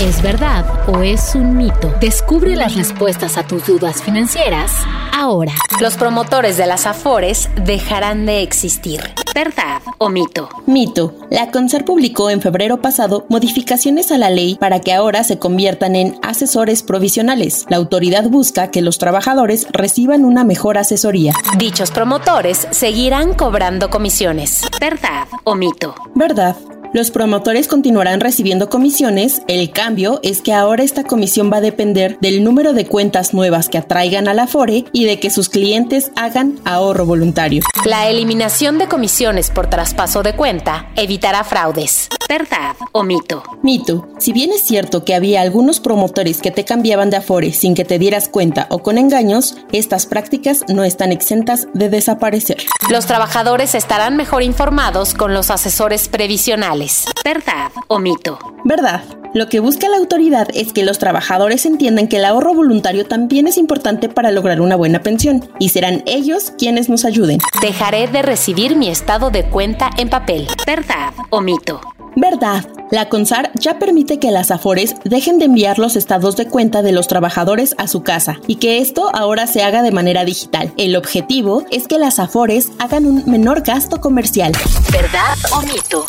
¿Es verdad o es un mito? Descubre las respuestas a tus dudas financieras ahora. Los promotores de las Afores dejarán de existir. ¿Verdad o mito? Mito. La CONSAR publicó en febrero pasado modificaciones a la ley para que ahora se conviertan en asesores provisionales. La autoridad busca que los trabajadores reciban una mejor asesoría. Dichos promotores seguirán cobrando comisiones. ¿Verdad o mito? ¿Verdad? Los promotores continuarán recibiendo comisiones, el cambio es que ahora esta comisión va a depender del número de cuentas nuevas que atraigan a la FORE y de que sus clientes hagan ahorro voluntario. La eliminación de comisiones por traspaso de cuenta evitará fraudes. ¿Verdad o mito? Mito. Si bien es cierto que había algunos promotores que te cambiaban de Afore sin que te dieras cuenta o con engaños, estas prácticas no están exentas de desaparecer. Los trabajadores estarán mejor informados con los asesores previsionales ¿Verdad o mito? Verdad. Lo que busca la autoridad es que los trabajadores entiendan que el ahorro voluntario también es importante para lograr una buena pensión y serán ellos quienes nos ayuden. Dejaré de recibir mi estado de cuenta en papel. ¿Verdad o mito? Verdad. La CONSAR ya permite que las AFORES dejen de enviar los estados de cuenta de los trabajadores a su casa y que esto ahora se haga de manera digital. El objetivo es que las AFORES hagan un menor gasto comercial. ¿Verdad o mito?